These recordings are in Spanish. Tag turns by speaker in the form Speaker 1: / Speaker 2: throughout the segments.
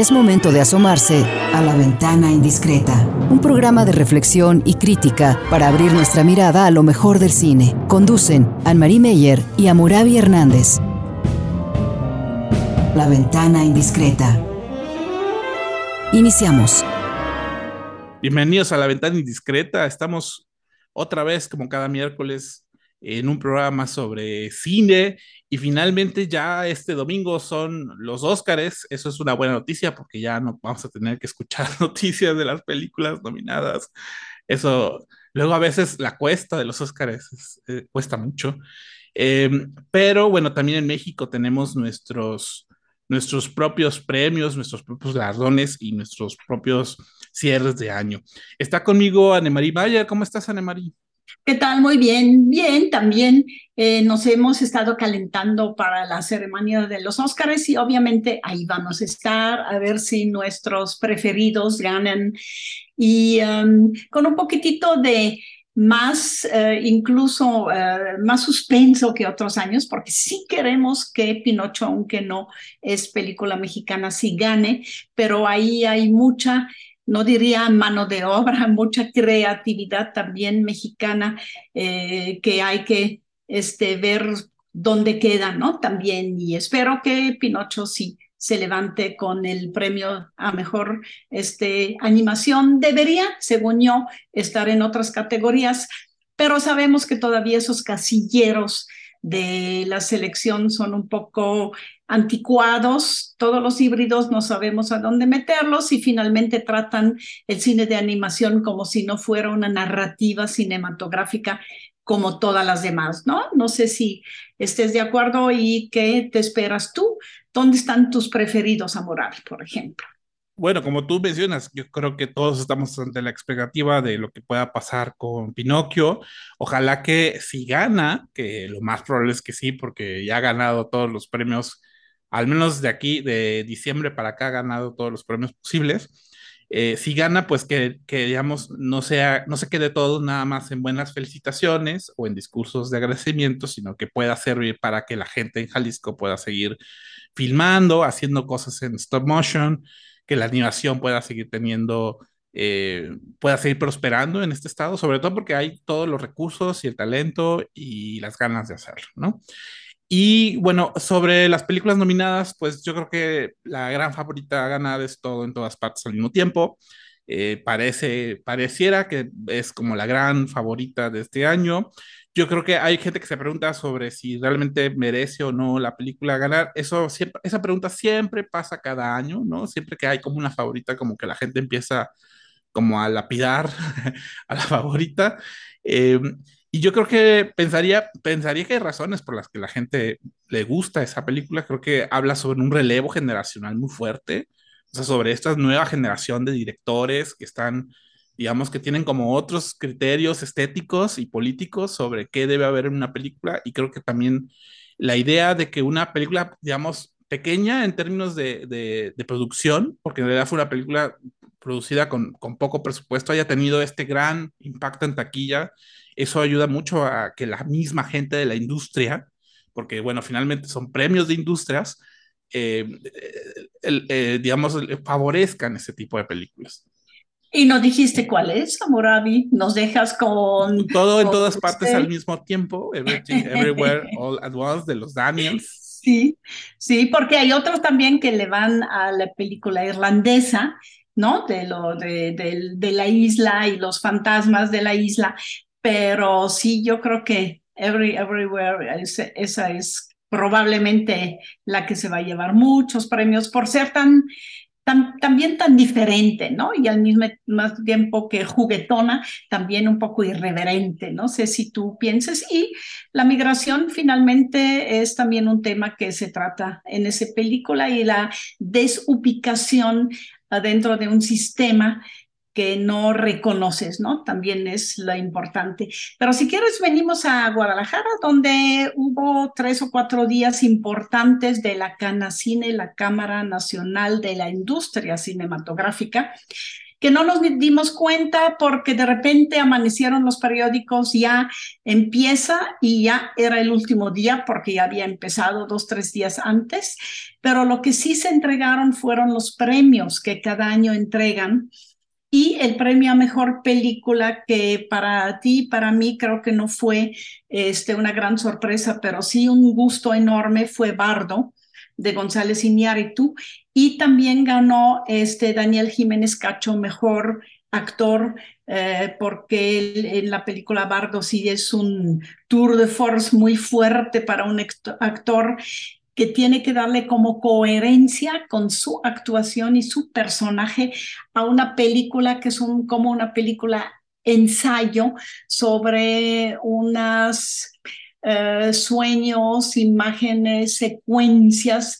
Speaker 1: Es momento de asomarse a la ventana indiscreta, un programa de reflexión y crítica para abrir nuestra mirada a lo mejor del cine. Conducen Anne-Marie Meyer y Amurabi Hernández. La ventana indiscreta. Iniciamos.
Speaker 2: Bienvenidos a La Ventana Indiscreta. Estamos otra vez, como cada miércoles, en un programa sobre cine y finalmente ya este domingo son los Óscares. Eso es una buena noticia porque ya no vamos a tener que escuchar noticias de las películas nominadas. Eso luego a veces la cuesta de los Óscares eh, cuesta mucho. Em, pero bueno, también en México tenemos nuestros, nuestros propios premios, nuestros propios galardones y nuestros propios cierres de año. Está conmigo Anemarie Mayer. ¿Cómo estás, Anemarie?
Speaker 3: ¿Qué tal? Muy bien, bien, también eh, nos hemos estado calentando para la ceremonia de los Óscares y obviamente ahí vamos a estar a ver si nuestros preferidos ganan y um, con un poquitito de más, eh, incluso eh, más suspenso que otros años, porque sí queremos que Pinocho, aunque no es película mexicana, sí gane, pero ahí hay mucha no diría mano de obra, mucha creatividad también mexicana eh, que hay que este, ver dónde queda, ¿no? También, y espero que Pinocho sí se levante con el premio a mejor este, animación. Debería, según yo, estar en otras categorías, pero sabemos que todavía esos casilleros de la selección son un poco anticuados, todos los híbridos no sabemos a dónde meterlos y finalmente tratan el cine de animación como si no fuera una narrativa cinematográfica como todas las demás, ¿no? No sé si estés de acuerdo y qué te esperas tú. ¿Dónde están tus preferidos, Amoral, por ejemplo?
Speaker 2: Bueno, como tú mencionas, yo creo que todos estamos ante la expectativa de lo que pueda pasar con Pinocchio. Ojalá que si gana, que lo más probable es que sí, porque ya ha ganado todos los premios, al menos de aquí, de diciembre para acá, ha ganado todos los premios posibles. Eh, si gana, pues que, que, digamos, no, sea, no se quede todo nada más en buenas felicitaciones o en discursos de agradecimiento, sino que pueda servir para que la gente en Jalisco pueda seguir filmando, haciendo cosas en stop motion que la animación pueda seguir teniendo, eh, pueda seguir prosperando en este estado, sobre todo porque hay todos los recursos y el talento y las ganas de hacerlo, ¿no? Y bueno, sobre las películas nominadas, pues yo creo que la gran favorita ganada es todo en todas partes al mismo tiempo. Eh, parece, pareciera que es como la gran favorita de este año. Yo creo que hay gente que se pregunta sobre si realmente merece o no la película ganar. Eso siempre, esa pregunta siempre pasa cada año, ¿no? Siempre que hay como una favorita, como que la gente empieza como a lapidar a la favorita. Em, y yo creo que pensaría, pensaría que hay razones por las que la gente le gusta esa película. Creo que habla sobre un relevo generacional muy fuerte, o sea, sobre esta nueva generación de directores que están digamos que tienen como otros criterios estéticos y políticos sobre qué debe haber en una película y creo que también la idea de que una película, digamos, pequeña en términos de, de, producción, porque en realidad fue una película producida con, con, poco presupuesto, haya tenido este gran impacto en taquilla, eso ayuda mucho a que la misma gente de la industria, porque bueno, finalmente son premios de industrias, eh, eh, digamos, favorezcan ese tipo de películas.
Speaker 3: Y no dijiste cuál es, Amorabi. Nos dejas con.
Speaker 2: Todo en todas partes al mismo tiempo. Everything, Everywhere, All at Once de los Daniels.
Speaker 3: Sí, sí, porque hay otros también que le van a la película irlandesa, ¿no? De, lo, de, de, de la isla y los fantasmas de la isla. Pero sí, yo creo que Every, Everywhere, esa es probablemente la que se va a llevar muchos premios por ser tan también tan diferente, ¿no? Y al mismo tiempo que juguetona, también un poco irreverente, no sé si tú pienses. Y la migración finalmente es también un tema que se trata en esa película y la desubicación dentro de un sistema que no reconoces, ¿no? También es lo importante. Pero si quieres, venimos a Guadalajara, donde hubo tres o cuatro días importantes de la Canacine, la Cámara Nacional de la Industria Cinematográfica. que no nos dimos cuenta porque de repente amanecieron los periódicos, ya empieza y ya era el último día porque ya había empezado dos, tres días antes, pero lo que sí se entregaron fueron los premios que cada año entregan y el premio a mejor película que para ti, para mí creo que no fue este, una gran sorpresa, pero sí un gusto enorme fue Bardo de González Iñárritu y también ganó este Daniel Jiménez Cacho mejor actor eh, porque en la película Bardo sí es un tour de force muy fuerte para un actor que tiene que darle como coherencia con su actuación y su personaje a una película que es un, como una película ensayo sobre unas eh, sueños, imágenes, secuencias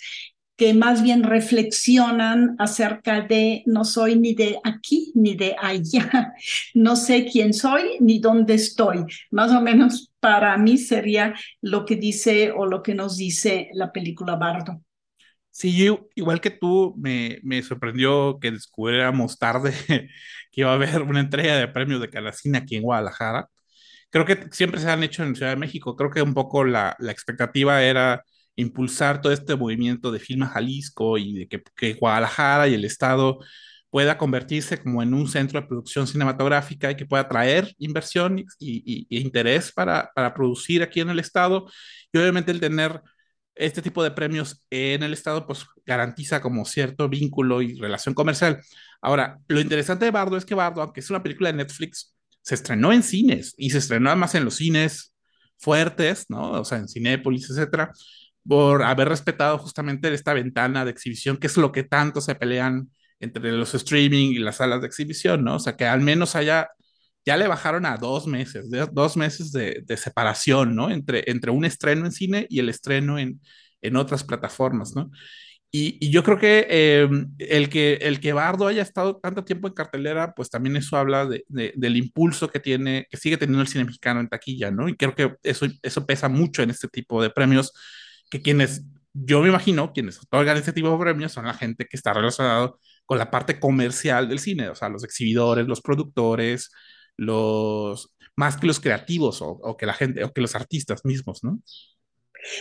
Speaker 3: que más bien reflexionan acerca de no soy ni de aquí ni de allá, no sé quién soy ni dónde estoy. Más o menos para mí sería lo que dice o lo que nos dice la película Bardo.
Speaker 2: Sí, yo, igual que tú, me, me sorprendió que descubriéramos tarde que iba a haber una entrega de premios de Calacina aquí en Guadalajara. Creo que siempre se han hecho en Ciudad de México. Creo que un poco la, la expectativa era impulsar todo este movimiento de Filma Jalisco y de que, Guadalajara y el Estado pueda convertirse como en un centro de producción cinematográfica y que pueda traer inversión y, interés para, para, producir aquí en el Estado. Y obviamente el tener este tipo de premios en el Estado, pues garantiza como cierto vínculo y relación comercial. Ahora, lo interesante de Bardo es que Bardo, aunque es una película de Netflix, se estrenó en cines y se estrenó además en los cines fuertes, ¿no? O sea, en Cinépolis, etcétera por haber respetado justamente esta ventana de exhibición, que es lo que tanto se pelean entre los streaming y las salas de exhibición, ¿no? O sea, que al menos haya, ya le bajaron a dos meses, dos meses de, separación, ¿no? Entre, entre un estreno en cine y el estreno en, en otras plataformas, ¿no? Y, yo creo que em, el que el que Bardo haya estado tanto tiempo en cartelera, pues también eso habla de, del impulso que tiene, que sigue teniendo el cine mexicano en taquilla, ¿no? Y creo que eso, eso pesa mucho en este tipo de premios que quienes, yo me imagino, quienes otorgan este tipo de premios son la gente que está relacionado con la parte comercial del cine, o sea, los exhibidores, los productores, los más que los creativos o, que la gente o que los artistas mismos, ¿no?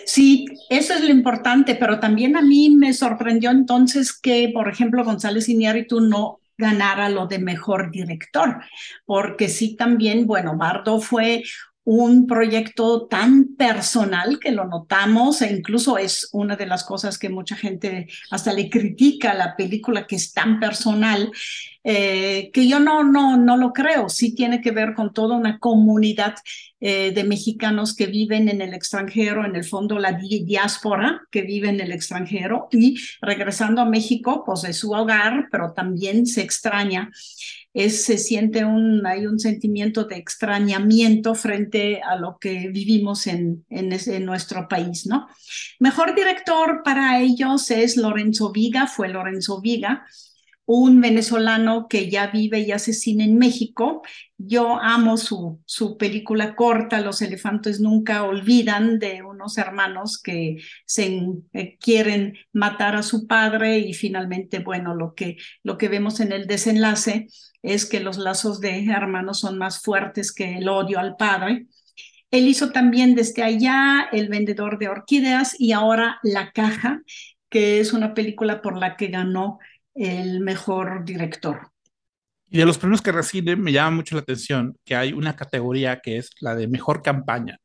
Speaker 3: Sí, eso es lo importante, pero también a mí me sorprendió entonces que, por ejemplo, González Iñárritu no ganara lo de mejor director, porque sí también, bueno, Bardo fue un proyecto tan personal que lo notamos e incluso es una de las cosas que mucha gente hasta le critica a la película que es tan personal eh, que yo no, no, no lo creo. Sí tiene que ver con toda una comunidad eh, de mexicanos que viven en el extranjero, en el fondo la diáspora que vive en el extranjero y regresando a México, pues de su hogar, pero también se extraña es, se siente un, hay un sentimiento de extrañamiento frente a lo que vivimos en, en, nuestro país, ¿no? Mejor director para ellos es Lorenzo Viga, fue Lorenzo Viga, un venezolano que ya vive y hace cine en México. Yo amo su, su película corta, Los elefantes nunca olvidan, de unos hermanos que se eh, quieren matar a su padre y finalmente, bueno, lo que, lo que vemos en el desenlace es que los lazos de hermanos son más fuertes que el odio al padre. Él hizo también desde allá El vendedor de orquídeas y ahora La caja, que es una película por la que ganó el mejor director.
Speaker 2: Y de los premios que recibe me llama mucho la atención que hay una categoría que es la de mejor campaña,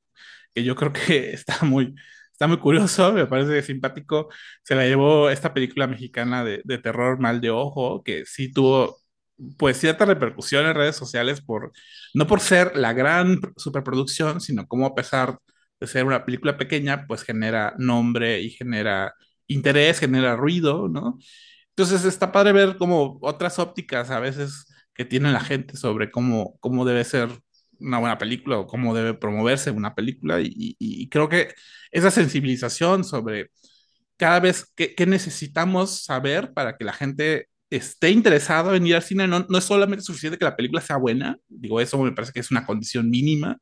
Speaker 2: que yo creo que está muy, está muy curioso, me parece simpático. Se la llevó esta película mexicana de, de terror Mal de Ojo, que sí tuvo pues cierta repercusión en redes sociales por, no por ser la gran superproducción, sino como a pesar de ser una película pequeña, pues genera nombre y genera interés, genera ruido, ¿no? Entonces está padre ver como otras ópticas a veces que tiene la gente sobre cómo, cómo debe ser una buena película o cómo debe promoverse una película y, creo que esa sensibilización sobre cada vez que, necesitamos saber para que la gente esté interesado en ir al cine, no, no es solamente suficiente que la película sea buena, digo, eso me parece que es una condición mínima,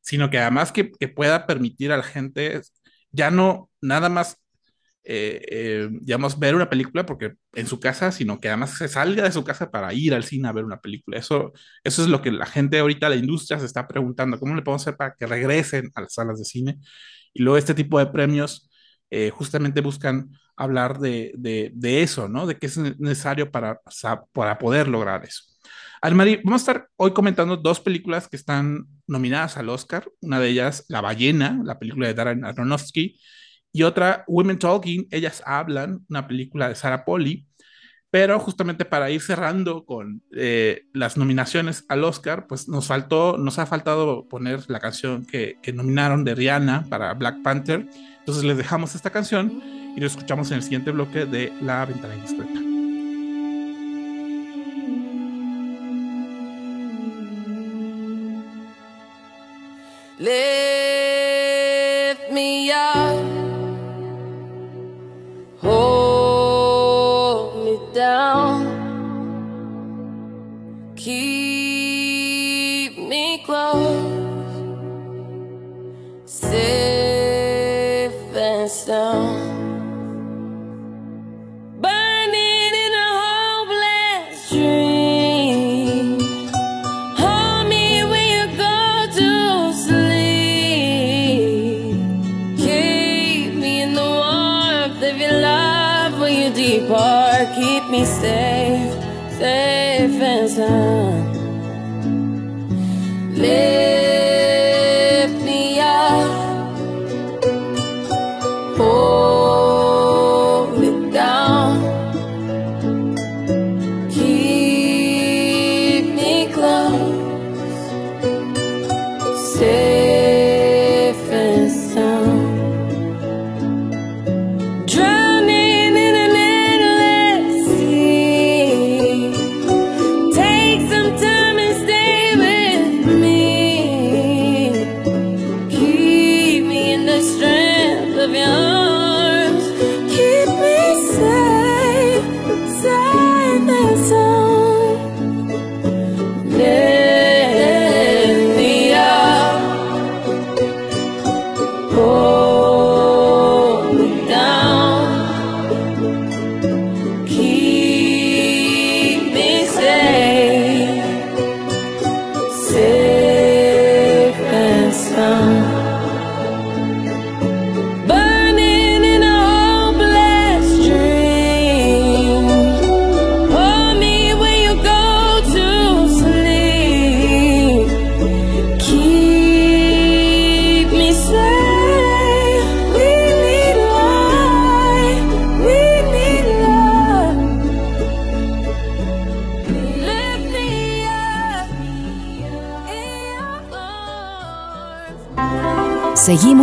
Speaker 2: sino que además que, que pueda permitir a la gente ya no nada más eh, eh, digamos, ver una película porque en su casa, sino que además se salga de su casa para ir al cine a ver una película. Eso, eso es lo que la gente ahorita, la industria se está preguntando, ¿cómo le podemos hacer para que regresen a las salas de cine? Y luego este tipo de premios eh, justamente buscan hablar de, de, eso, ¿no? De qué es necesario para, para poder lograr eso. Almari, vamos a estar hoy comentando dos películas que están nominadas al Oscar. Una de ellas, La ballena, la película de Darren Aronofsky, y otra, Women Talking, Ellas Hablan, una película de Sarah Polly. Pero justamente para ir cerrando con eh, las nominaciones al Oscar, pues nos faltó, nos ha faltado poner la canción que, que nominaron de Rihanna para Black Panther. Entonces les dejamos esta canción y lo escuchamos en el siguiente bloque de La Ventana Indiscreta.
Speaker 4: Lift me up, Oh.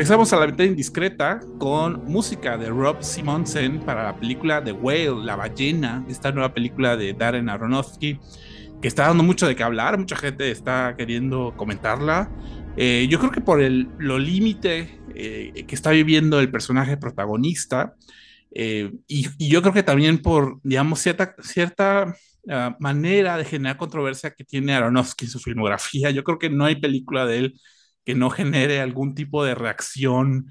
Speaker 2: Regresamos a la ventana indiscreta con música de Rob Simonsen para la película The Whale, La ballena, esta nueva película de Darren Aronofsky, que está dando mucho de qué hablar, mucha gente está queriendo comentarla. Eh, yo creo que por el, lo límite eh, que está viviendo el personaje protagonista, y, y, yo creo que también por, digamos, cierta, cierta uh, manera de generar controversia que tiene Aronofsky en su filmografía, yo creo que no hay película de él que no genere algún tipo de reacción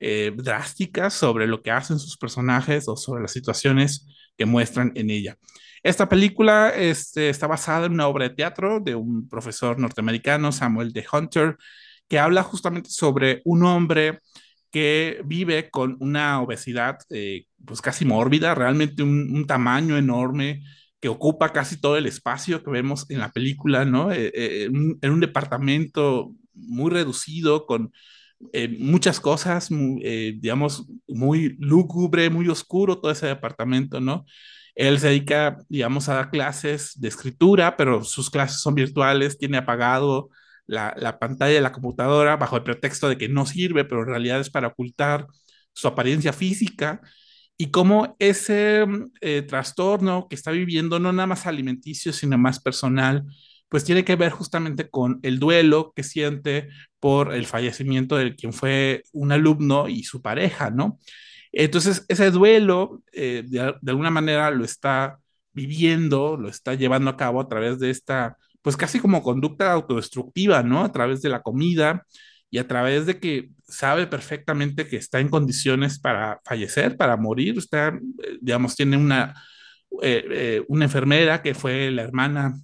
Speaker 2: eh, drásticas sobre lo que hacen sus personajes o sobre las situaciones que muestran en ella. Esta película este, está basada en una obra de teatro de un profesor norteamericano, Samuel de Hunter, que habla justamente sobre un hombre que vive con una obesidad eh, pues casi mórbida, realmente un, tamaño enorme que ocupa casi todo el espacio que vemos en la película, ¿no? Eh, en, un departamento muy reducido con eh, muchas cosas, eh, digamos, muy lúgubre, muy oscuro todo ese departamento, ¿no? Él se dedica, digamos, a dar clases de escritura, pero sus clases son virtuales, tiene apagado la, la, pantalla de la computadora bajo el pretexto de que no sirve, pero en realidad es para ocultar su apariencia física y cómo ese eh, trastorno que está viviendo, no nada más alimenticio, sino más personal, pues tiene que ver justamente con el duelo que siente por el fallecimiento de quien fue un alumno y su pareja, ¿no? Entonces, ese duelo, eh, de, alguna manera, lo está viviendo, lo está llevando a cabo a través de esta, pues casi como conducta autodestructiva, ¿no? A través de la comida y a través de que sabe perfectamente que está en condiciones para fallecer, para morir, está, digamos, tiene una, eh, eh, una enfermera que fue la hermana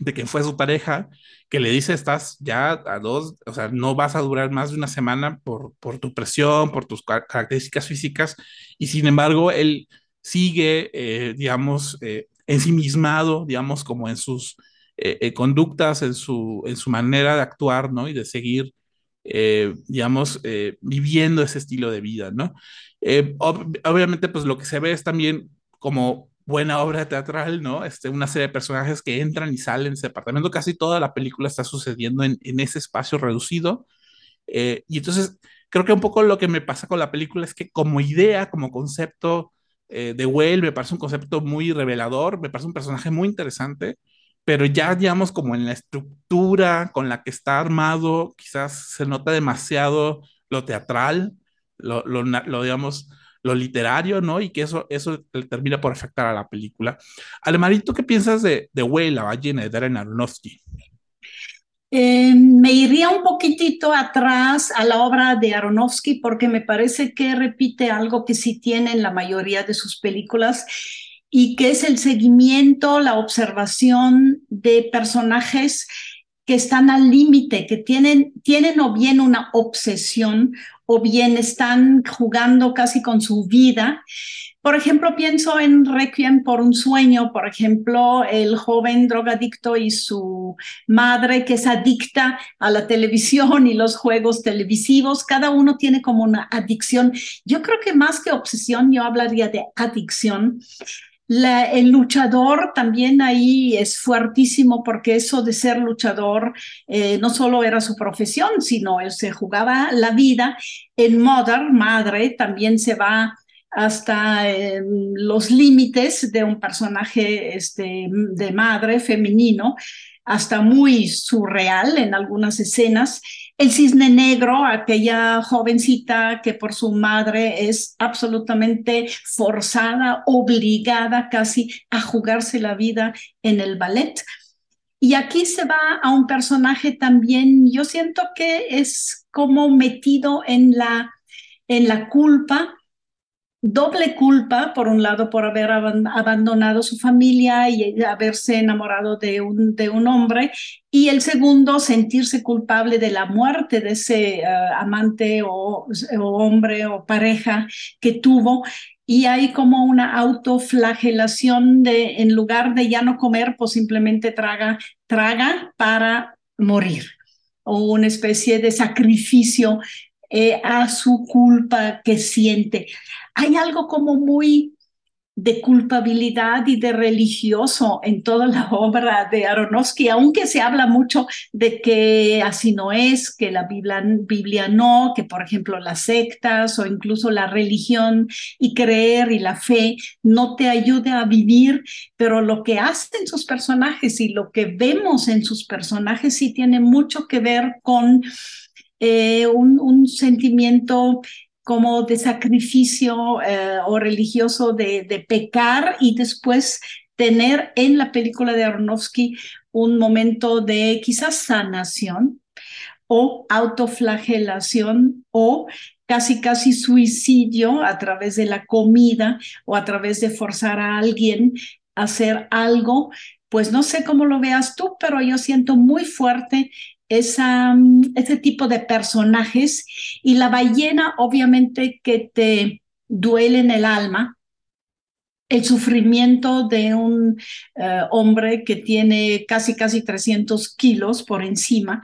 Speaker 2: de quien fue su pareja, que le dice, estás ya a dos, o sea, no vas a durar más de una semana por, por tu presión, por tus características físicas, y sin embargo, él sigue, eh, digamos, eh, ensimismado, digamos, como en sus eh, conductas, en su, en su manera de actuar, ¿no? Y de seguir, digamos, viviendo ese estilo de vida, ¿no? Ob obviamente, pues lo que se ve es también como buena obra teatral, ¿no? Este, una serie de personajes que entran y salen de ese departamento. Casi toda la película está sucediendo en, en ese espacio reducido. Eh, y entonces, creo que un poco lo que me pasa con la película es que como idea, como concepto eh, de Well, me parece un concepto muy revelador, me parece un personaje muy interesante, pero ya, digamos, como en la estructura con la que está armado, quizás se nota demasiado lo teatral, lo, lo, lo digamos, lo literario, ¿no? Y que eso, eso termina por afectar a la película. Alemarito, ¿qué piensas de, de Way, la ballena de Darren Aronofsky?
Speaker 3: Eh, me iría un poquitito atrás a la obra de Aronofsky porque me parece que repite algo que sí tiene en la mayoría de sus películas y que es el seguimiento, la observación de personajes que están al límite, que tienen, tienen o bien una obsesión o bien están jugando casi con su vida. Por ejemplo, pienso en Requiem por un sueño, por ejemplo, el joven drogadicto y su madre que es adicta a la televisión y los juegos televisivos. Cada uno tiene como una adicción. Yo creo que más que obsesión, yo hablaría de adicción. El luchador también ahí es fuertísimo porque eso de ser luchador eh, no solo era su profesión, sino él se jugaba la vida. En Mother, Madre, también se va hasta eh, los límites de un personaje este, de madre femenino, hasta muy surreal en algunas escenas. El cisne negro, aquella jovencita que por su madre es absolutamente forzada, obligada casi a jugarse la vida en el ballet. Y aquí se va a un personaje también, yo siento que es como metido en la, en la culpa, doble culpa, por un lado, por haber abandonado su familia y haberse enamorado de un, de un hombre, y el segundo, sentirse culpable de la muerte de ese uh, amante o, o, hombre o pareja que tuvo. Y hay como una autoflagelación de, en lugar de ya no comer, pues simplemente traga, traga para morir, o una especie de sacrificio eh, a su culpa que siente hay algo como muy de culpabilidad y de religioso en toda la obra de Aronofsky, aunque se habla mucho de que así no es, que la Biblia, no, que por ejemplo las sectas o incluso la religión y creer y la fe no te ayude a vivir, pero lo que hacen sus personajes y lo que vemos en sus personajes sí tiene mucho que ver con eh, un, sentimiento como de sacrificio eh, o religioso de, de, pecar y después tener en la película de Aronofsky un momento de quizás sanación o autoflagelación o casi casi suicidio a través de la comida o a través de forzar a alguien a hacer algo. Pues no sé cómo lo veas tú, pero yo siento muy fuerte esa, ese tipo de personajes y la ballena obviamente que te duele en el alma, el sufrimiento de un uh, hombre que tiene casi, casi 300 kilos por encima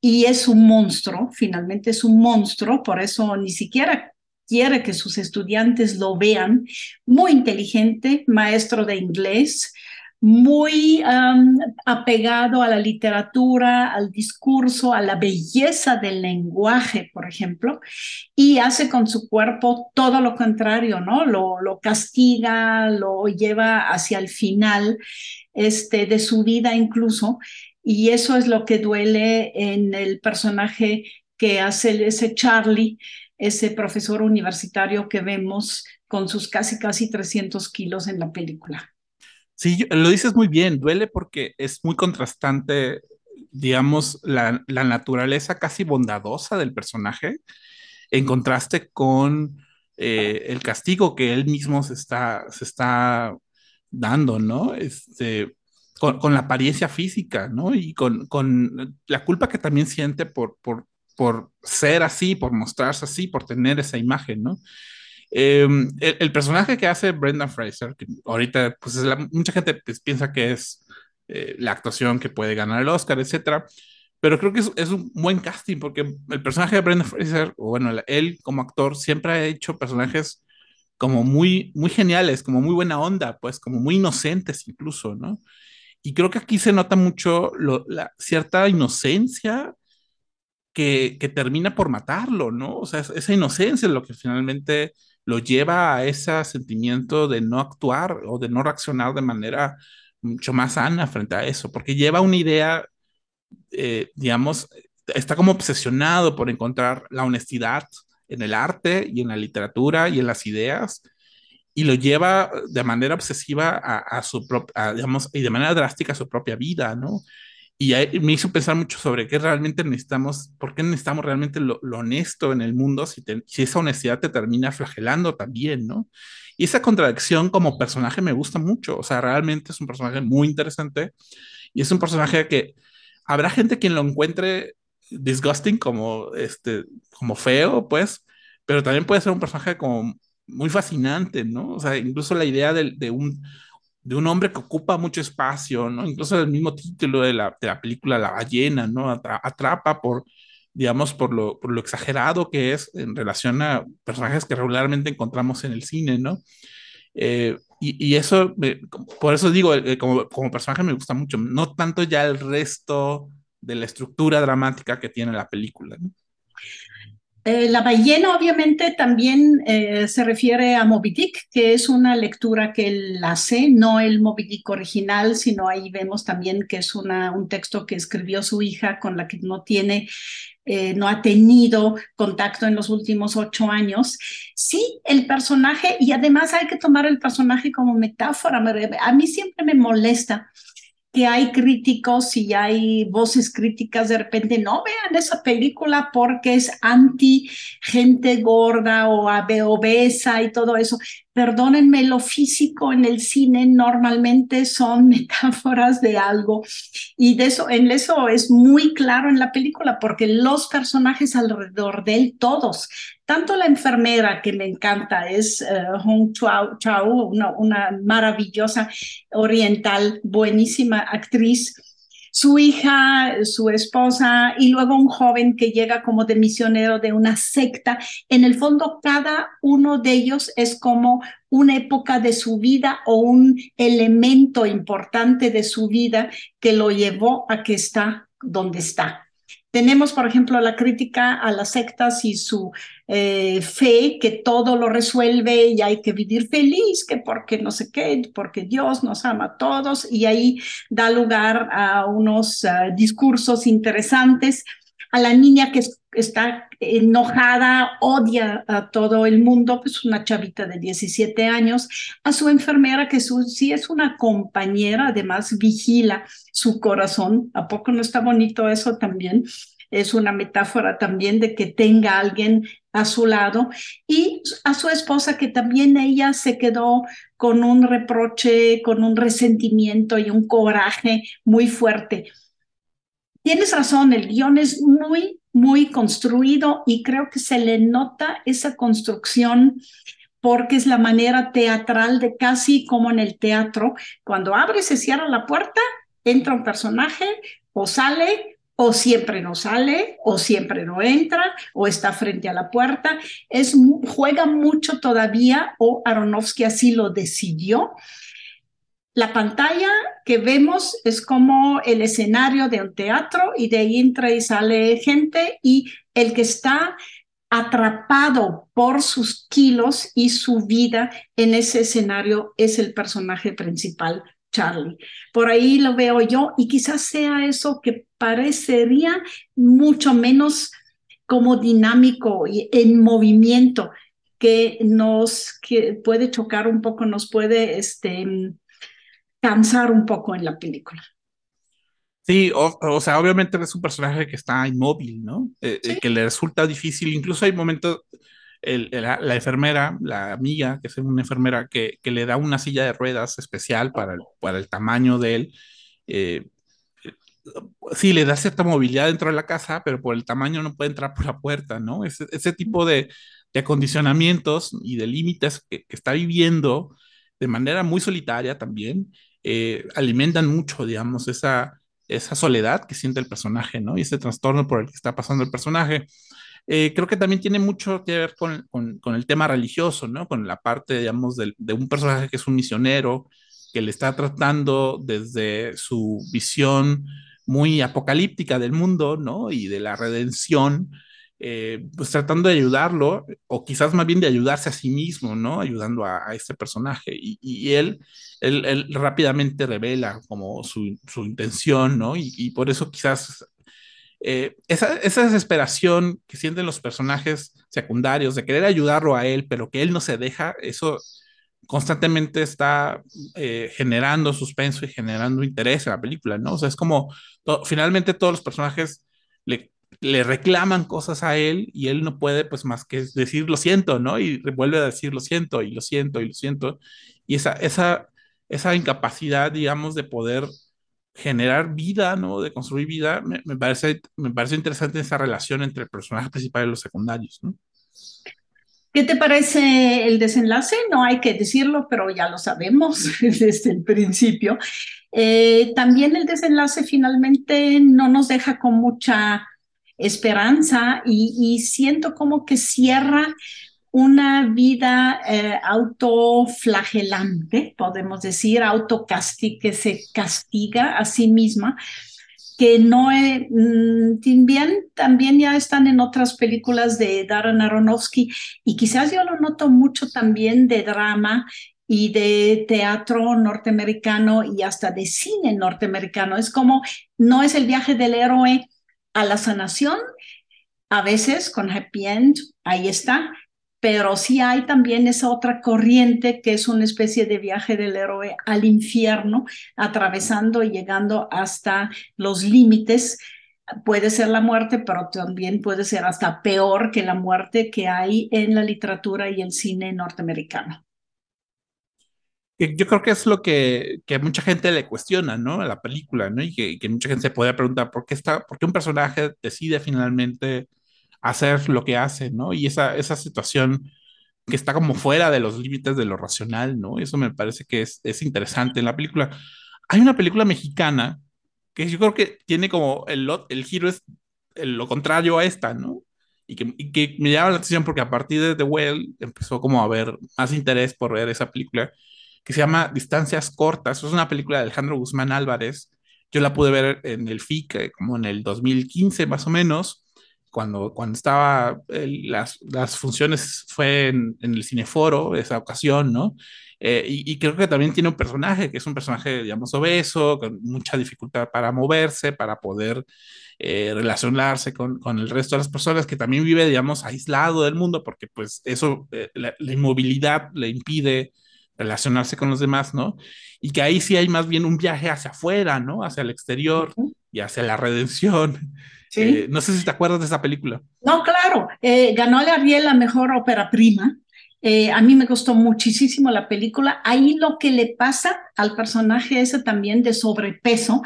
Speaker 3: y es un monstruo, finalmente es un monstruo, por eso ni siquiera quiere que sus estudiantes lo vean, muy inteligente, maestro de inglés, muy apegado a la literatura, al discurso, a la belleza del lenguaje, por ejemplo, y hace con su cuerpo todo lo contrario, ¿no? Lo, lo castiga, lo lleva hacia el final este, de su vida incluso, y eso es lo que duele en el personaje que hace ese Charlie, ese profesor universitario que vemos con sus casi, casi 300 kilos en la película.
Speaker 2: Sí, lo dices muy bien, duele porque es muy contrastante, digamos, la, la naturaleza casi bondadosa del personaje en contraste con eh, el castigo que él mismo se está, se está dando, ¿no? Este, con, con, la apariencia física, ¿no? Y con, con la culpa que también siente por, por, por ser así, por mostrarse así, por tener esa imagen, ¿no? Eh, el, el, personaje que hace Brendan Fraser, que ahorita pues la, mucha gente pues, piensa que es eh, la actuación que puede ganar el Oscar, etcétera, pero creo que es, es, un buen casting porque el personaje de Brendan Fraser, o bueno, él como actor siempre ha hecho personajes como muy, muy geniales, como muy buena onda, pues como muy inocentes incluso, ¿no? Y creo que aquí se nota mucho lo, la cierta inocencia que, que, termina por matarlo, ¿no? O sea, esa inocencia es lo que finalmente lo lleva a ese sentimiento de no actuar o de no reaccionar de manera mucho más sana frente a eso, porque lleva una idea, eh, digamos, está como obsesionado por encontrar la honestidad en el arte y en la literatura y en las ideas, y lo lleva de manera obsesiva a, a su propia, digamos, y de manera drástica a su propia vida, ¿no? Y me hizo pensar mucho sobre qué realmente necesitamos, por qué necesitamos realmente lo, lo honesto en el mundo si, te, si, esa honestidad te termina flagelando también, ¿no? Y esa contradicción como personaje me gusta mucho, o sea, realmente es un personaje muy interesante y es un personaje que habrá gente quien lo encuentre disgusting como, este, como feo, pues, pero también puede ser un personaje como muy fascinante, ¿no? O sea, incluso la idea de, de un de un hombre que ocupa mucho espacio, ¿no? Incluso el mismo título de la, de la película La ballena, ¿no? Atrapa por, digamos, por lo, por lo exagerado que es en relación a personajes que regularmente encontramos en el cine, ¿no? Eh, y, y, eso, por eso digo, eh, como, como personaje me gusta mucho, no tanto ya el resto de la estructura dramática que tiene la película, ¿no?
Speaker 3: Eh, la ballena obviamente también eh, se refiere a Moby Dick, que es una lectura que él hace, no el Moby Dick original, sino ahí vemos también que es una, un texto que escribió su hija con la que no tiene, eh, no ha tenido contacto en los últimos ocho años. Sí, el personaje, y además hay que tomar el personaje como metáfora, a mí siempre me molesta que hay críticos y hay voces críticas de repente, no vean esa película porque es anti gente gorda o obesa y todo eso. Perdónenme, lo físico en el cine normalmente son metáforas de algo y de eso, en eso es muy claro en la película porque los personajes alrededor de él, todos, tanto la enfermera que me encanta es uh, Hong Chao una, una maravillosa oriental, buenísima actriz, su hija, su esposa y luego un joven que llega como de misionero de una secta. En el fondo, cada uno de ellos es como una época de su vida o un elemento importante de su vida que lo llevó a que está donde está. Tenemos, por ejemplo, la crítica a las sectas y su eh, fe que todo lo resuelve y hay que vivir feliz, que porque no sé qué, porque Dios nos ama a todos y ahí da lugar a unos uh, discursos interesantes. A la niña que está enojada, odia a todo el mundo, pues una chavita de 17 años, a su enfermera que sí es una compañera, además vigila su corazón. ¿A poco no está bonito eso también? Es una metáfora también de que tenga alguien a su lado y a su esposa que también ella se quedó con un reproche, con un resentimiento y un coraje muy fuerte. Tienes razón, el guion es muy muy construido y creo que se le nota esa construcción porque es la manera teatral de casi como en el teatro, cuando abre se cierra la puerta, entra un personaje o sale o siempre no sale, o siempre no entra, o está frente a la puerta. Es, juega mucho todavía, o Aronofsky así lo decidió, la pantalla que vemos es como el escenario de un teatro y de ahí entra y sale gente y el que está atrapado por sus kilos y su vida en ese escenario es el personaje principal, Charlie. Por ahí lo veo yo y quizás sea eso que parecería mucho menos como dinámico y en movimiento que nos puede chocar un poco, nos puede este, cansar un poco en la película.
Speaker 2: Sí, o, sea, obviamente es un personaje que está inmóvil, ¿no? Eh, eh, que le resulta difícil, incluso hay momentos, la, enfermera, la amiga, que es una enfermera, que, que, le da una silla de ruedas especial para el, para el tamaño de él. Eh, sí, le da cierta movilidad dentro de la casa, pero por el tamaño no puede entrar por la puerta, ¿no? Ese, ese tipo de, de, acondicionamientos y de límites que, que, está viviendo de manera muy solitaria también, eh, alimentan mucho, digamos, esa, esa soledad que siente el personaje, ¿no? Y ese trastorno por el que está pasando el personaje. Eh, creo que también tiene mucho que ver con, con, el tema religioso, ¿no? Con la parte, digamos, de, de, un personaje que es un misionero, que le está tratando desde su visión muy apocalíptica del mundo, ¿no? Y de la redención, eh, pues tratando de ayudarlo, o quizás más bien de ayudarse a sí mismo, ¿no? Ayudando a, este personaje. Y, él, rápidamente revela como su, intención, ¿no? Y, por eso quizás eh, esa, esa, desesperación que sienten los personajes secundarios de querer ayudarlo a él, pero que él no se deja, eso constantemente está eh, generando suspenso y generando interés en la película, ¿no? O sea, es como, finalmente todos los personajes le le reclaman cosas a él y él no puede pues más que decir lo siento, ¿no? Y vuelve a decir lo siento y lo siento y lo siento. Y esa, esa, esa incapacidad, digamos, de poder generar vida, ¿no? De construir vida, me, me, parece, me parece interesante esa relación entre el personaje principal y los secundarios, ¿no?
Speaker 3: ¿Qué te parece el desenlace? No hay que decirlo, pero ya lo sabemos desde el principio. Eh, también el desenlace finalmente no nos deja con mucha esperanza y, siento como que cierra una vida eh, autoflagelante, podemos decir, autocasti que se castiga a sí misma, que no mm, también, también ya están en otras películas de Darren Aronofsky y quizás yo lo noto mucho también de drama y de teatro norteamericano y hasta de cine norteamericano. Es como, no es el viaje del héroe a la sanación, a veces con happy end, ahí está, pero sí hay también esa otra corriente que es una especie de viaje del héroe al infierno, atravesando y llegando hasta los límites. Puede ser la muerte, pero también puede ser hasta peor que la muerte que hay en la literatura y el cine norteamericano
Speaker 2: yo creo que es lo que, que mucha gente le cuestiona, ¿no? A la película, ¿no? Y que, que, mucha gente se puede preguntar por qué, está, por qué un personaje decide finalmente hacer lo que hace, ¿no? Y esa, esa situación que está como fuera de los límites de lo racional, ¿no? Eso me parece que es, es interesante en la película. Hay una película mexicana que yo creo que tiene como el, el giro es lo contrario a esta, ¿no? y que, me llama la atención porque a partir de The Well empezó como a haber más interés por ver esa película que se llama Distancias Cortas. Es una película de Alejandro Guzmán Álvarez. Yo la pude ver en el FIC eh, como en el 2015 más o menos, cuando, cuando estaba las, las funciones fue en, en, el Cineforo, esa ocasión, ¿no? Eh, y, creo que también tiene un personaje que es un personaje, digamos, obeso, con mucha dificultad para moverse, para poder eh, relacionarse con, con, el resto de las personas, que también vive, digamos, aislado del mundo, porque pues eso, la, inmovilidad le impide relacionarse con los demás, ¿no? Y que ahí sí hay más bien un viaje hacia afuera, ¿no? Hacia el exterior y hacia la redención. ¿Sí? Eh, no sé si te acuerdas de esa película.
Speaker 3: No, claro. ganó la Ariel la mejor ópera prima. a mí me gustó muchísimo la película. Ahí lo que le pasa al personaje ese también de sobrepeso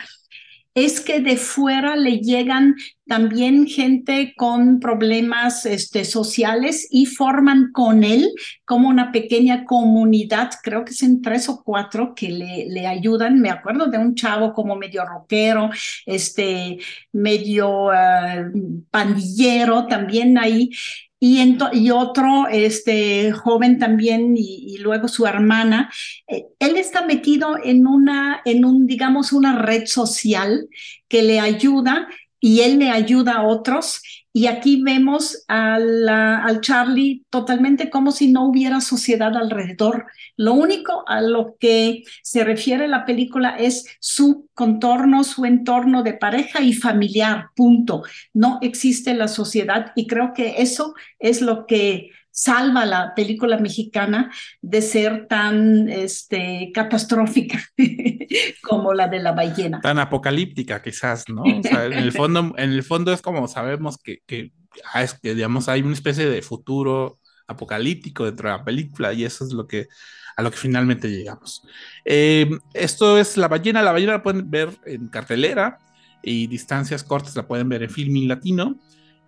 Speaker 3: es que de fuera le llegan también gente con problemas este, sociales y forman con él como una pequeña comunidad, creo que son tres o cuatro que le, le ayudan. Me acuerdo de un chavo como medio rockero, este, medio uh, pandillero también ahí y, otro este, joven también y, luego su hermana. Eh, él está metido en una, en un, digamos, una red social que le ayuda y él le ayuda a otros y aquí vemos al Charlie totalmente como si no hubiera sociedad alrededor. Lo único a lo que se refiere la película es su contorno, su entorno de pareja y familiar, punto. No existe la sociedad y creo que eso es lo que salva la película mexicana de ser tan este, catastrófica como la de la ballena.
Speaker 2: Tan apocalíptica quizás, ¿no? En, el fondo, en el fondo es como sabemos que, que, ah, que, digamos, hay una especie de futuro apocalíptico dentro de la película y eso es lo que a lo que finalmente llegamos. Eh, esto es La ballena, la ballena la pueden ver en cartelera y distancias cortas la pueden ver en Filming Latino.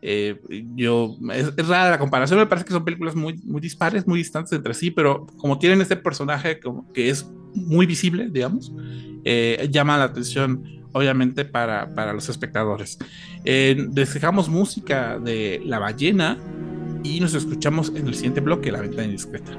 Speaker 2: Eh, yo, es, rara la comparación, me parece que son películas muy, muy dispares, muy distantes entre sí, pero como tienen este personaje como que es muy visible, digamos, eh, llama la atención, obviamente, para, para los espectadores. Eh, dejamos música de La Ballena y nos escuchamos en el siguiente bloque, La Ventana Indiscreta.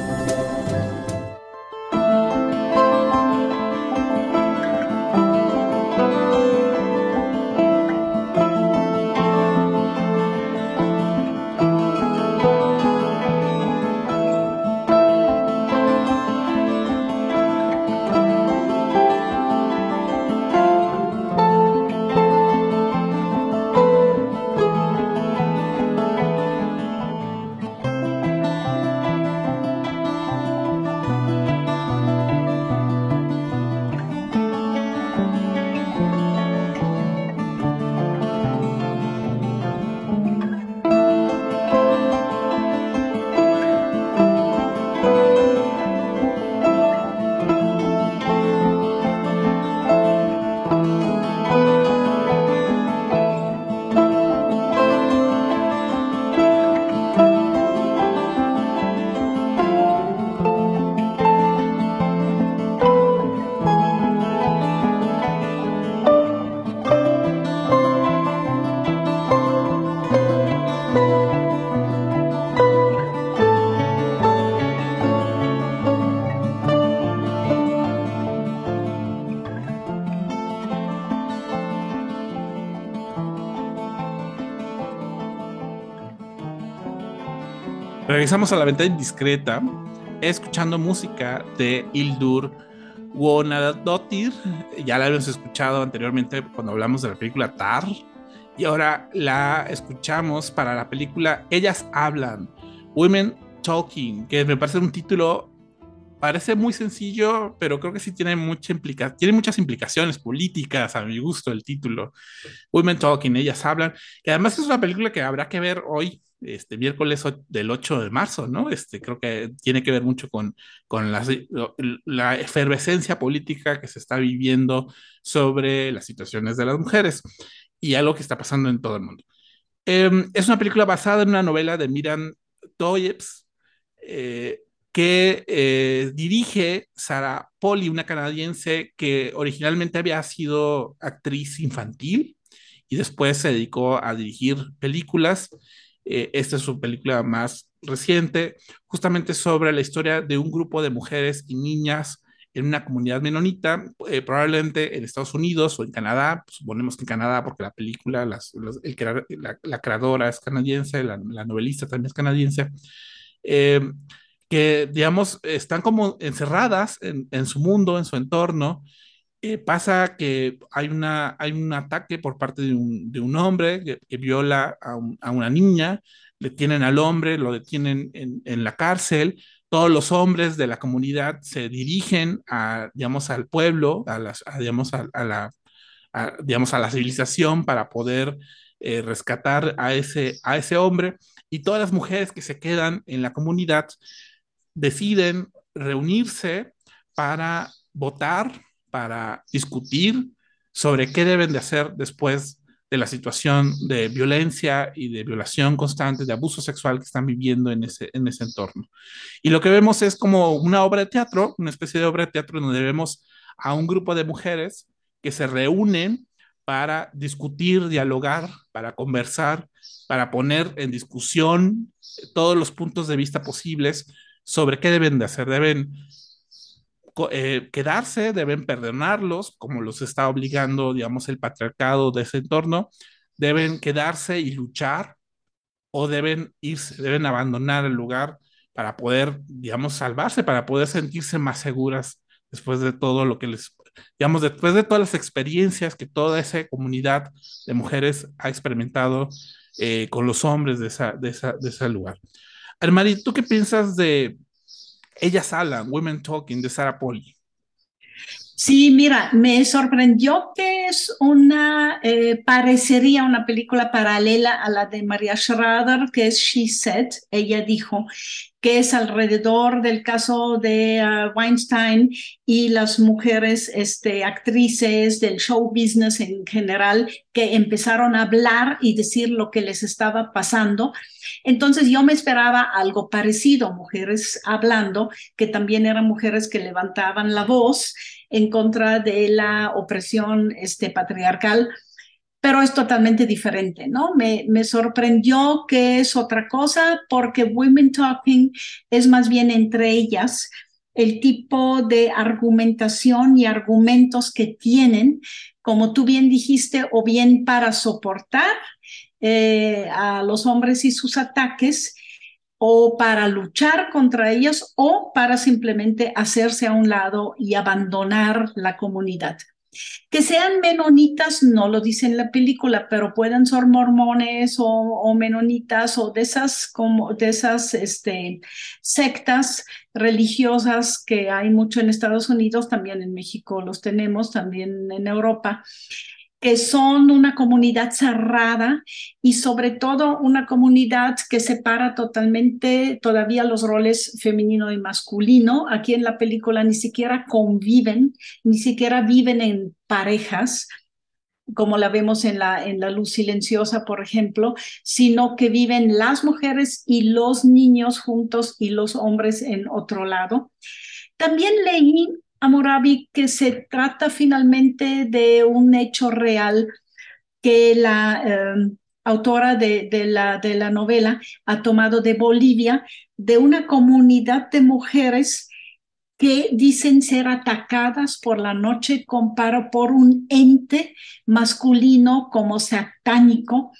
Speaker 2: Regresamos a la ventana indiscreta, escuchando música de Ildur Wonadottir. Ya la habíamos escuchado anteriormente cuando hablamos de la película Tar. Y ahora la escuchamos para la película Ellas Hablan, Women Talking, que me parece un título parece muy sencillo, pero creo que sí tiene, mucha implica tiene muchas implicaciones políticas a mi gusto el título. Women Talking, ellas hablan, que además es una película que habrá que ver hoy, este miércoles del 8 de marzo, ¿no? Este, creo que tiene que ver mucho con, con la, la efervescencia política que se está viviendo sobre las situaciones de las mujeres y algo que está pasando en todo el mundo. Em, es una película basada en una novela de Miran Toyebs, eh, que eh, dirige Sarah Polly, una canadiense que originalmente había sido actriz infantil y después se dedicó a dirigir películas. Eh, esta es su película más reciente, justamente sobre la historia de un grupo de mujeres y niñas en una comunidad menonita, eh, probablemente en Estados Unidos o en Canadá, suponemos que en Canadá, porque la película, las, la, creadora es canadiense, la, novelista también es canadiense, que, digamos, están como encerradas en, su mundo, en su entorno. Eh, pasa que hay, una, hay un ataque por parte de un, hombre que, viola a, una niña, le tienen al hombre, lo detienen en, la cárcel, todos los hombres de la comunidad se dirigen a, digamos, al pueblo, a, las, digamos, a, la, digamos, a la civilización para poder eh, rescatar a ese, a ese hombre y todas las mujeres que se quedan en la comunidad deciden reunirse para votar, para discutir sobre qué deben de hacer después de la situación de violencia y de violación constante, de abuso sexual que están viviendo en ese, en ese entorno. Y lo que vemos es como una obra de teatro, una especie de obra de teatro donde vemos a un grupo de mujeres que se reúnen para discutir, dialogar, para conversar, para poner en discusión todos los puntos de vista posibles sobre qué deben de hacer. Deben eh, quedarse, deben perdonarlos, como los está obligando, digamos, el patriarcado de ese entorno. Deben quedarse y luchar o deben irse, deben abandonar el lugar para poder, digamos, salvarse, para poder sentirse más seguras después de todo lo que les, digamos, después de todas las experiencias que toda esa comunidad de mujeres ha experimentado eh, con los hombres de, esa, de, esa, de ese lugar. Armari, ¿tú qué piensas de Ellas hablan, Women Talking, de Sarah Polly?
Speaker 3: Sí, mira, me sorprendió que es una, eh, parecería una película paralela a la de Maria Schrader, que es She Said, ella dijo, que es alrededor del caso de uh, Weinstein y las mujeres este, actrices del show business en general que empezaron a hablar y decir lo que les estaba pasando. Entonces yo me esperaba algo parecido, mujeres hablando, que también eran mujeres que levantaban la voz en contra de la opresión este, patriarcal pero es totalmente diferente, ¿no? Me, sorprendió que es otra cosa porque Women Talking es más bien entre ellas el tipo de argumentación y argumentos que tienen, como tú bien dijiste, o bien para soportar eh, a los hombres y sus ataques, o para luchar contra ellos, o para simplemente hacerse a un lado y abandonar la comunidad. Que sean menonitas, no lo dice en la película, pero pueden ser mormones o, menonitas o de esas, como, de esas este, sectas religiosas que hay mucho en Estados Unidos, también en México los tenemos, también en Europa, que son una comunidad cerrada y sobre todo una comunidad que separa totalmente todavía los roles femenino y masculino. Aquí en la película ni siquiera conviven, ni siquiera viven en parejas como la vemos en la, en la luz silenciosa, por ejemplo, sino que viven las mujeres y los niños juntos y los hombres en otro lado. También leí Amurabi, que se trata finalmente de un hecho real que la eh, autora de, la, de la novela ha tomado de Bolivia, de una comunidad de mujeres que dicen ser atacadas por la noche comparo por un ente masculino como satánico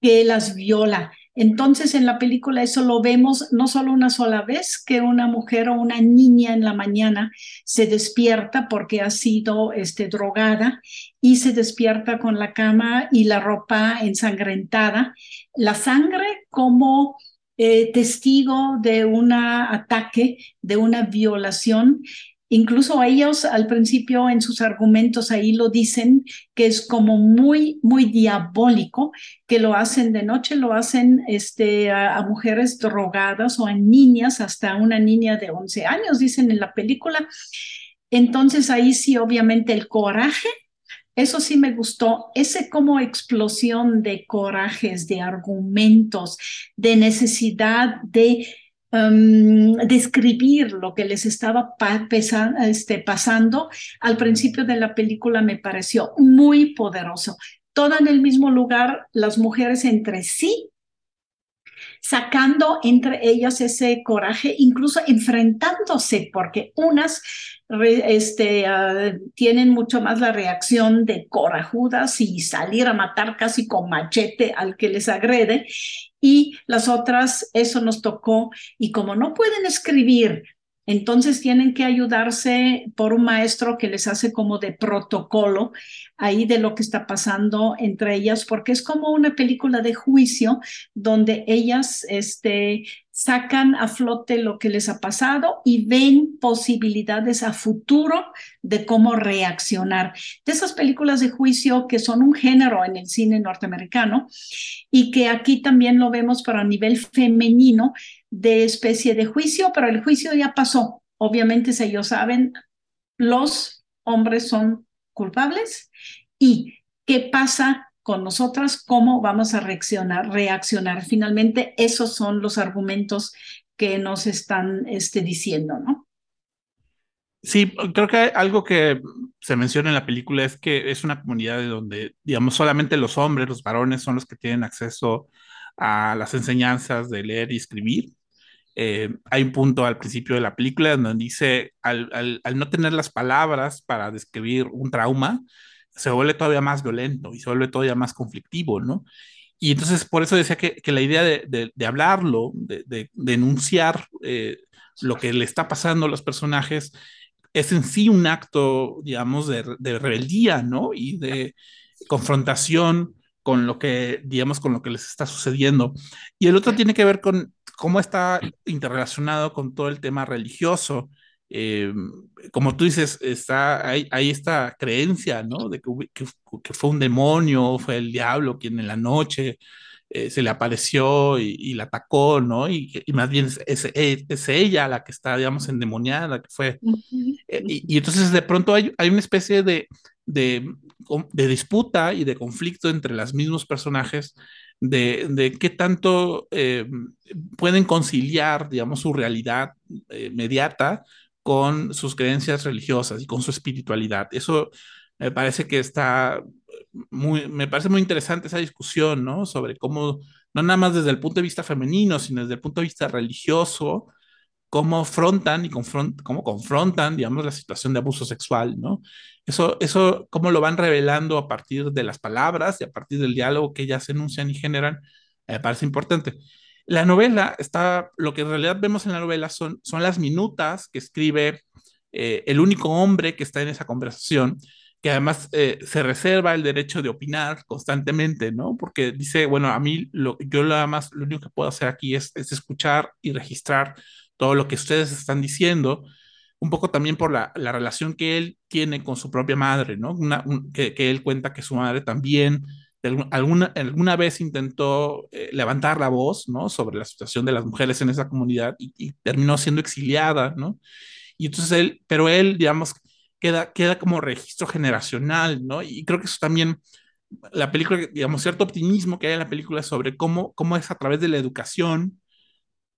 Speaker 3: que las viola. Entonces en la película eso lo vemos no solo una sola vez, que una mujer o una niña en la mañana se despierta porque ha sido este, drogada y se despierta con la cama y la ropa ensangrentada. La sangre como eh, testigo de un ataque, de una violación Incluso ellos al principio en sus argumentos ahí lo dicen que es como muy, muy diabólico, que lo hacen de noche, lo hacen este, a, mujeres drogadas o a niñas, hasta una niña de 11 años, dicen en la película. Entonces ahí sí, obviamente el coraje, eso sí me gustó, ese como explosión de corajes, de argumentos, de necesidad de Em, describir lo que les estaba este, pasando al principio de la película me pareció muy poderoso. Todo en el mismo lugar, las mujeres entre sí, sacando entre ellas ese coraje, incluso enfrentándose, porque unas este, ah, tienen mucho más la reacción de corajudas y salir a matar casi con machete al que les agrede, y las otras, eso nos tocó, y como no pueden escribir, entonces tienen que ayudarse por un maestro que les hace como de protocolo ahí de lo que está pasando entre ellas, porque es como una película de juicio donde ellas este, sacan a flote lo que les ha pasado y ven posibilidades a futuro de cómo reaccionar. De esas películas de juicio que son un género en el cine norteamericano y que aquí también lo vemos pero a nivel femenino, de especie de juicio, pero el juicio ya pasó. Obviamente, si ellos saben, los hombres son culpables y qué pasa con nosotras, cómo vamos a reaccionar, reaccionar. Finalmente, esos son los argumentos que nos están este, diciendo, ¿no?
Speaker 2: Sí, creo que algo que se menciona en la película es que es una comunidad de donde, digamos, solamente los hombres, los varones son los que tienen acceso a las enseñanzas de leer y escribir. Eh, hay un punto al principio de la película donde dice, al, no tener las palabras para describir un trauma, se vuelve todavía más violento y se vuelve todavía más conflictivo, ¿no? Y entonces por eso decía que, la idea de, hablarlo, de, denunciar eh, lo que le está pasando a los personajes, es en sí un acto, digamos, de, rebeldía, ¿no? Y de confrontación con lo que, digamos, con lo que les está sucediendo. Y el otro tiene que ver con cómo está interrelacionado con todo el tema religioso. Eh, como tú dices, está, hay, esta creencia, ¿no? De que, fue un demonio, fue el diablo quien en la noche eh, se le apareció y, la atacó, ¿no? Y, más bien es, es, ella la que está, digamos, endemoniada, que fue. Eh, y, entonces de pronto hay, hay una especie de, de, de, disputa y de conflicto entre los mismos personajes de, qué tanto eh, pueden conciliar, digamos, su realidad eh, inmediata con sus creencias religiosas y con su espiritualidad. Eso me parece que está muy, me parece muy interesante esa discusión, ¿no? Sobre cómo, no nada más desde el punto de vista femenino, sino desde el punto de vista religioso, cómo afrontan y cómo confrontan, digamos, la situación de abuso sexual, ¿no? Eso, eso, cómo lo van revelando a partir de las palabras y a partir del diálogo que ellas enuncian y generan, me parece importante. La novela está, lo que en realidad vemos en la novela son, son las minutas que escribe eh, el único hombre que está en esa conversación, que además eh, se reserva el derecho de opinar constantemente, ¿no? Porque dice, bueno, a mí lo, yo nada más, lo único que puedo hacer aquí es, es escuchar y registrar todo lo que ustedes están diciendo, un poco también por la, la relación que él tiene con su propia madre, ¿no? Que, él cuenta que su madre también alguna, alguna vez intentó eh, levantar la voz, ¿no? Sobre la situación de las mujeres en esa comunidad y, terminó siendo exiliada, ¿no? Y entonces él, pero él, digamos, queda, queda como registro generacional, ¿no? Y creo que eso también, la película, digamos, cierto optimismo que hay en la película sobre cómo, cómo es a través de la educación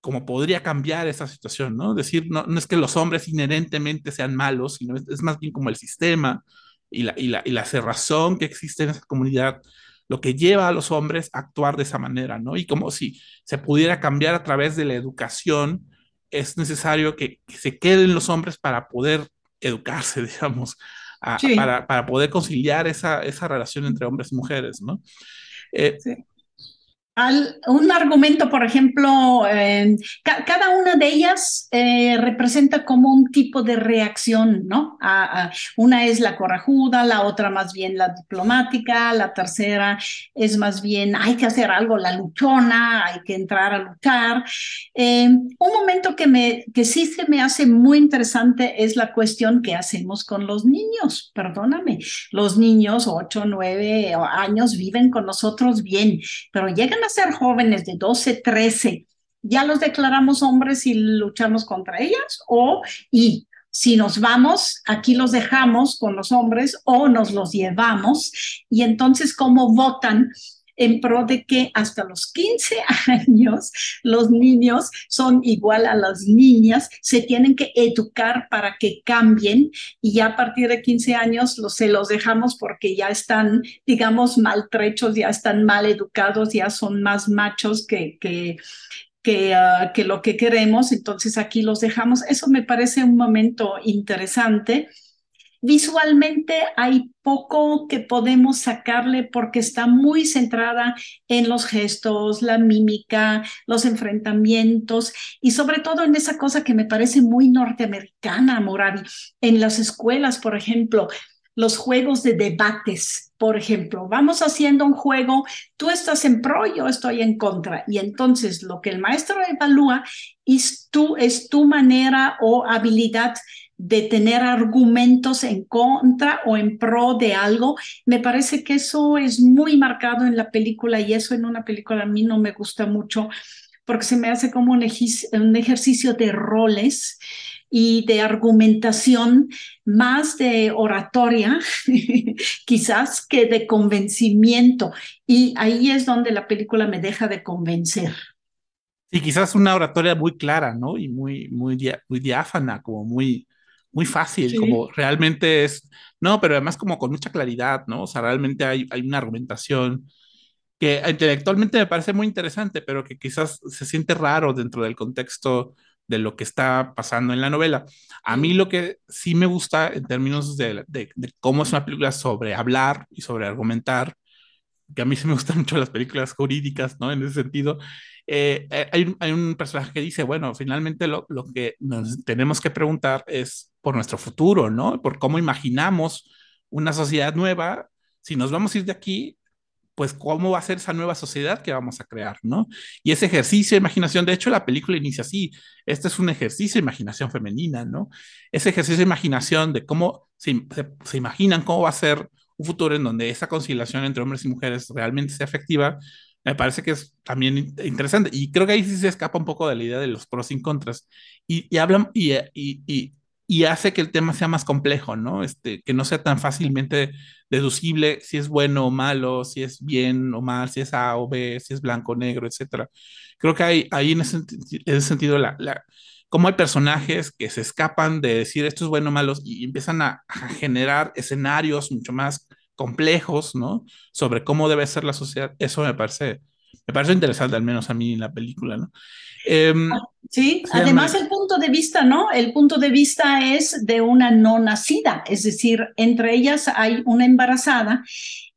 Speaker 2: como podría cambiar esa situación, ¿no? Decir, no, no es que los hombres inherentemente sean malos, sino es, más bien como el sistema y la, y, la, y la cerrazón que existe en esa comunidad lo que lleva a los hombres a actuar de esa manera, ¿no? Y como si se pudiera cambiar a través de la educación, es necesario que, se queden los hombres para poder educarse, digamos, para, para, poder conciliar esa, esa relación entre hombres y mujeres, ¿no?
Speaker 3: Eh, sí. Un argumento, por ejemplo, cada una de ellas eh, representa como un tipo de reacción, ¿no? una es la corajuda, la otra más bien la diplomática, la tercera es más bien hay que hacer algo, la luchona, hay que entrar a luchar. Eh, un momento que, me, que sí se me hace muy interesante es la cuestión que hacemos con los niños, perdóname, los niños, 8, 9 años, viven con nosotros bien, pero llegan a ser jóvenes de 12, 13, ya los declaramos hombres y luchamos contra ellas o y si nos vamos, aquí los dejamos con los hombres o nos los llevamos y entonces cómo votan en pro de que hasta los 15 años los niños son igual a las niñas, se tienen que educar para que cambien y ya a partir de 15 años los, se los dejamos porque ya están, digamos, maltrechos, ya están mal educados, ya son más machos que, que, que, ah, que lo que queremos, entonces aquí los dejamos. Eso me parece un momento interesante. Visualmente hay poco que podemos sacarle porque está muy centrada en los gestos, la mímica, los enfrentamientos y sobre todo en esa cosa que me parece muy norteamericana, Moravi. En las escuelas, por ejemplo, los juegos de debates, por ejemplo. Vamos haciendo un juego, tú estás en pro, yo estoy en contra. Y entonces lo que el maestro evalúa es tu, es tu manera o habilidad de tener argumentos en contra o en pro de algo. Me parece que eso es muy marcado en la película y eso en una película a mí no me gusta mucho porque se me hace como un, ejercicio de roles y de argumentación, más de oratoria, quizás que de convencimiento. Y ahí es donde la película me deja de convencer.
Speaker 2: Y quizás una oratoria muy clara, ¿no? Y muy, muy, muy diáfana, como muy, muy fácil, como realmente es, no, pero además como con mucha claridad, ¿no? O sea, realmente hay, hay una argumentación que intelectualmente me parece muy interesante, pero que quizás se siente raro dentro del contexto de lo que está pasando en la novela. A mí lo que sí me gusta en términos de, de, de cómo es una película sobre hablar y sobre argumentar, que a mí sí me gustan mucho las películas jurídicas, ¿no? En ese sentido, eh, eh, hay, un personaje que dice, bueno, finalmente lo, lo, que nos tenemos que preguntar es por nuestro futuro, ¿no? Por cómo imaginamos una sociedad nueva. Si nos vamos a ir de aquí, pues cómo va a ser esa nueva sociedad que vamos a crear, ¿no? Y ese ejercicio de imaginación, de hecho la película inicia así, este es un ejercicio de imaginación femenina, ¿no? Ese ejercicio de imaginación de cómo se, se, se imaginan cómo va a ser un futuro en donde esa conciliación entre hombres y mujeres realmente sea efectiva, me parece que es también interesante. Y creo que ahí sí se escapa un poco de la idea de los pros y contras. Y, hablan y, y, y, hace que el tema sea más complejo, ¿no? Este, que no sea tan fácilmente deducible si es bueno o malo, si es bien o mal, si es A o B, si es blanco o negro, etc. Creo que hay, ahí en ese, en ese sentido, la, la, como hay personajes que se escapan de decir esto es bueno o malo y empiezan a generar escenarios mucho más complejos, ¿no? Sobre cómo debe ser la sociedad. Eso me parece, me parece interesante, al menos a mí en la película, ¿no?
Speaker 3: Eh, sí, además el punto de vista, ¿no? El punto de vista es de una no nacida, es decir, entre ellas hay una embarazada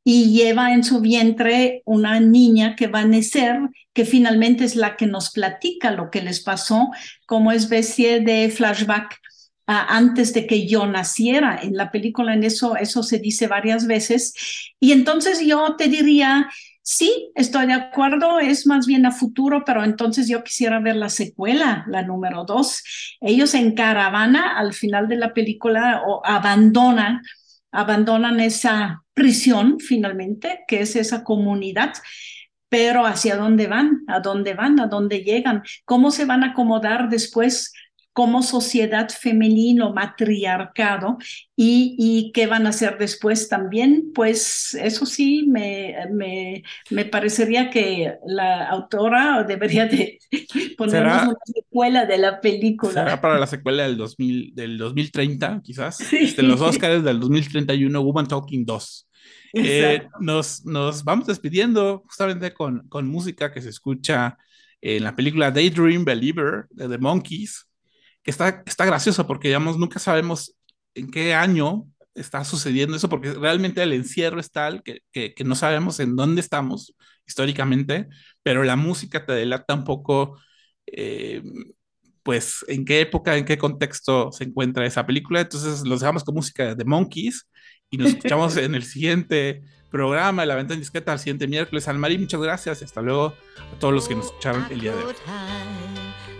Speaker 3: y lleva en su vientre una niña que va a nacer, que finalmente es la que nos platica lo que les pasó como especie de flashback antes de que yo naciera. En la película en eso, eso se dice varias veces. Y entonces yo te diría, sí, estoy de acuerdo, es más bien a futuro, pero entonces yo quisiera ver la secuela, la número dos. Ellos en caravana al final de la película o abandonan, abandonan esa prisión finalmente, que es esa comunidad pero hacia dónde van, a dónde van, a dónde llegan, cómo se van a acomodar después como sociedad femenino matriarcado y, y, qué van a hacer después también, pues eso sí, me, me, me parecería que la autora debería de ponernos una secuela de la película.
Speaker 2: Será para la secuela del, 2000, del 2030, quizás. Sí. Este, los Oscars del 2031, Woman Talking 2. Eh, nos, nos vamos despidiendo justamente con, con música que se escucha en la película Daydream Believer de The Monkeys que está, está gracioso porque, digamos, nunca sabemos en qué año
Speaker 5: está sucediendo eso, porque realmente el encierro es tal que, que, no sabemos en dónde estamos históricamente, pero la música te delata un poco, eh, pues, en qué época, en qué contexto se encuentra esa película. Entonces, los dejamos con música de Monkeys y nos escuchamos en el siguiente programa, La Venta Indiscreta, al siguiente miércoles. Almarí, muchas gracias y hasta luego a todos los que nos escucharon el día de hoy.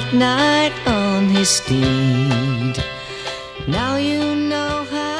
Speaker 5: White knight on his steed. Now you know how